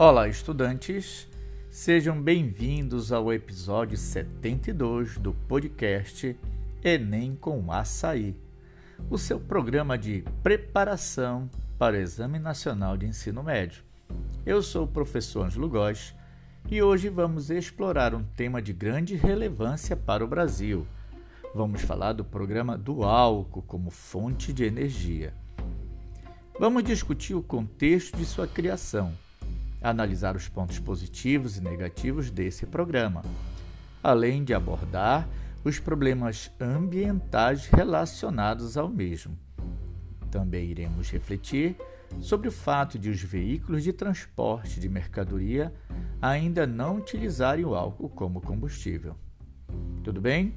Olá, estudantes! Sejam bem-vindos ao episódio 72 do podcast Enem com Açaí, o seu programa de preparação para o Exame Nacional de Ensino Médio. Eu sou o professor Ângelo Góes e hoje vamos explorar um tema de grande relevância para o Brasil. Vamos falar do programa do álcool como fonte de energia. Vamos discutir o contexto de sua criação analisar os pontos positivos e negativos desse programa, além de abordar os problemas ambientais relacionados ao mesmo. Também iremos refletir sobre o fato de os veículos de transporte de mercadoria ainda não utilizarem o álcool como combustível. Tudo bem?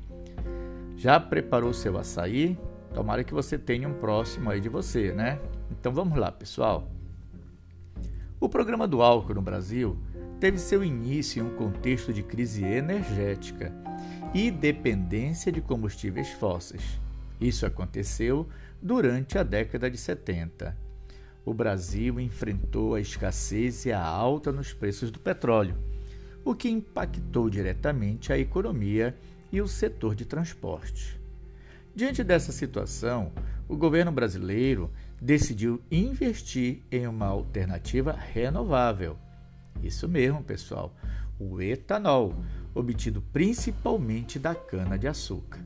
Já preparou seu açaí? Tomara que você tenha um próximo aí de você, né? Então vamos lá, pessoal. O programa do álcool no Brasil teve seu início em um contexto de crise energética e dependência de combustíveis fósseis. Isso aconteceu durante a década de 70. O Brasil enfrentou a escassez e a alta nos preços do petróleo, o que impactou diretamente a economia e o setor de transporte. Diante dessa situação, o governo brasileiro decidiu investir em uma alternativa renovável. Isso mesmo, pessoal, o etanol, obtido principalmente da cana-de-açúcar.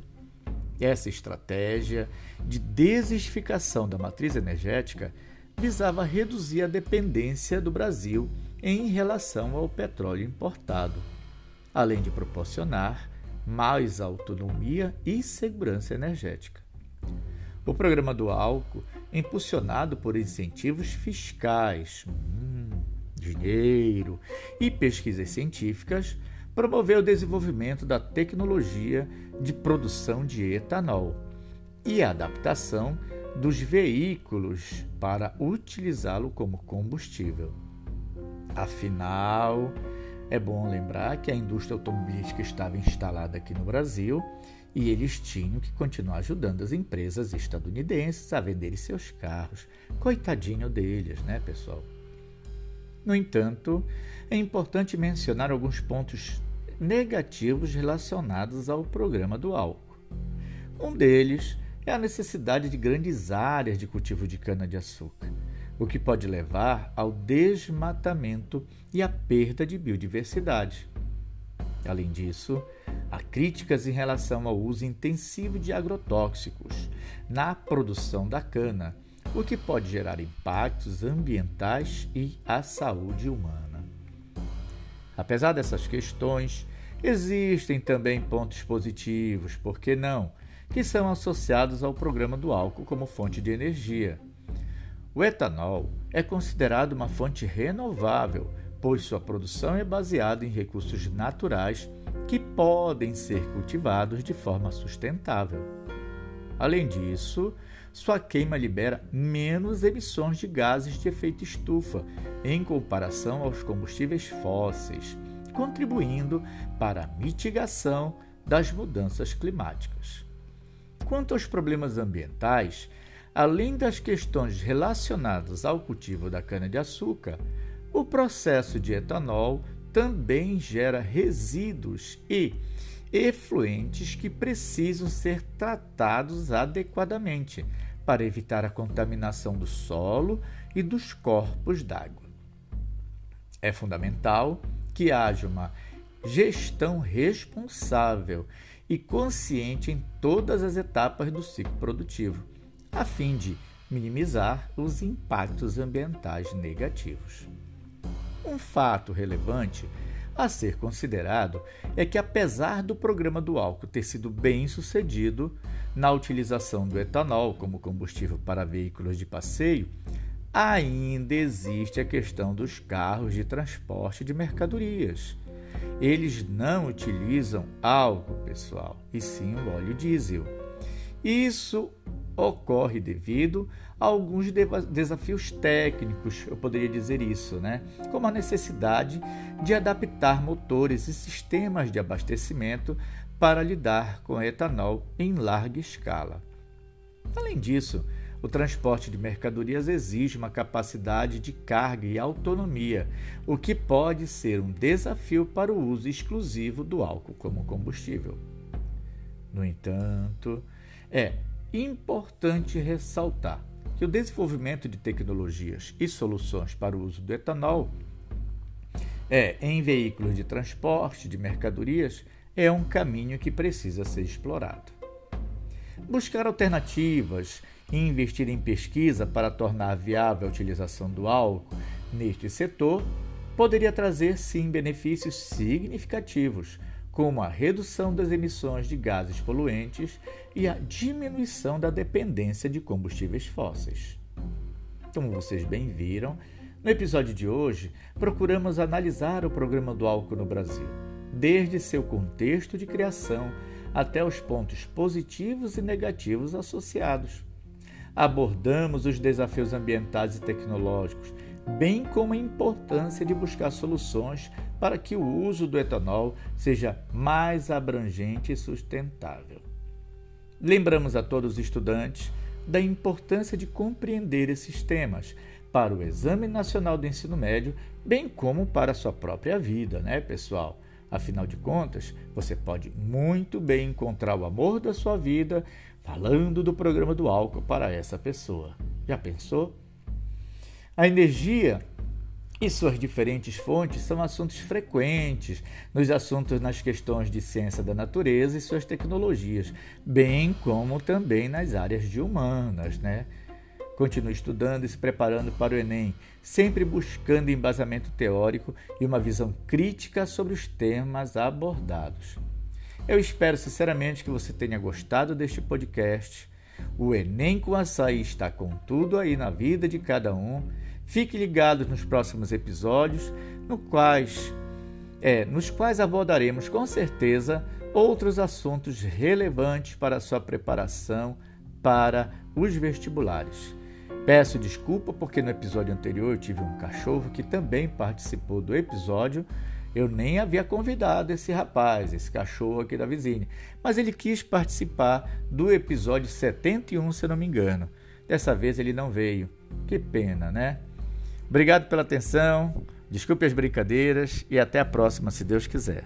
Essa estratégia de desertificação da matriz energética visava reduzir a dependência do Brasil em relação ao petróleo importado, além de proporcionar mais autonomia e segurança energética. O programa do álcool, impulsionado por incentivos fiscais, hum, dinheiro e pesquisas científicas, promoveu o desenvolvimento da tecnologia de produção de etanol e a adaptação dos veículos para utilizá-lo como combustível. Afinal, é bom lembrar que a indústria automobilística estava instalada aqui no Brasil e eles tinham que continuar ajudando as empresas estadunidenses a venderem seus carros. Coitadinho deles, né, pessoal? No entanto, é importante mencionar alguns pontos negativos relacionados ao programa do álcool. Um deles é a necessidade de grandes áreas de cultivo de cana-de-açúcar, o que pode levar ao desmatamento e à perda de biodiversidade. Além disso, há críticas em relação ao uso intensivo de agrotóxicos na produção da cana, o que pode gerar impactos ambientais e à saúde humana. Apesar dessas questões, existem também pontos positivos, por que não, que são associados ao programa do álcool como fonte de energia. O etanol é considerado uma fonte renovável pois sua produção é baseada em recursos naturais que podem ser cultivados de forma sustentável. Além disso, sua queima libera menos emissões de gases de efeito estufa em comparação aos combustíveis fósseis, contribuindo para a mitigação das mudanças climáticas. Quanto aos problemas ambientais, além das questões relacionadas ao cultivo da cana-de-açúcar, o processo de etanol também gera resíduos e efluentes que precisam ser tratados adequadamente para evitar a contaminação do solo e dos corpos d'água. É fundamental que haja uma gestão responsável e consciente em todas as etapas do ciclo produtivo, a fim de minimizar os impactos ambientais negativos. Um fato relevante a ser considerado é que, apesar do programa do álcool ter sido bem sucedido na utilização do etanol como combustível para veículos de passeio, ainda existe a questão dos carros de transporte de mercadorias. Eles não utilizam álcool, pessoal, e sim o óleo diesel. Isso ocorre devido a alguns desafios técnicos, eu poderia dizer isso, né? Como a necessidade de adaptar motores e sistemas de abastecimento para lidar com etanol em larga escala. Além disso, o transporte de mercadorias exige uma capacidade de carga e autonomia, o que pode ser um desafio para o uso exclusivo do álcool como combustível. No entanto, é importante ressaltar que o desenvolvimento de tecnologias e soluções para o uso do etanol é em veículos de transporte de mercadorias é um caminho que precisa ser explorado. Buscar alternativas e investir em pesquisa para tornar viável a utilização do álcool neste setor poderia trazer sim benefícios significativos, como a redução das emissões de gases poluentes e a diminuição da dependência de combustíveis fósseis. Como vocês bem viram, no episódio de hoje procuramos analisar o programa do álcool no Brasil, desde seu contexto de criação até os pontos positivos e negativos associados. Abordamos os desafios ambientais e tecnológicos, bem como a importância de buscar soluções para que o uso do etanol seja mais abrangente e sustentável. Lembramos a todos os estudantes da importância de compreender esses temas para o Exame Nacional do Ensino Médio, bem como para a sua própria vida, né, pessoal? Afinal de contas, você pode muito bem encontrar o amor da sua vida falando do programa do álcool para essa pessoa. Já pensou? A energia e suas diferentes fontes são assuntos frequentes nos assuntos nas questões de ciência da natureza e suas tecnologias, bem como também nas áreas de humanas, né? Continue estudando e se preparando para o Enem, sempre buscando embasamento teórico e uma visão crítica sobre os temas abordados. Eu espero sinceramente que você tenha gostado deste podcast. O Enem com Açaí está com tudo aí na vida de cada um. Fique ligado nos próximos episódios, no quais, é, nos quais abordaremos com certeza outros assuntos relevantes para a sua preparação para os vestibulares. Peço desculpa porque no episódio anterior eu tive um cachorro que também participou do episódio. Eu nem havia convidado esse rapaz, esse cachorro aqui da vizinha, mas ele quis participar do episódio 71, se não me engano. Dessa vez ele não veio. Que pena, né? Obrigado pela atenção, desculpe as brincadeiras e até a próxima, se Deus quiser.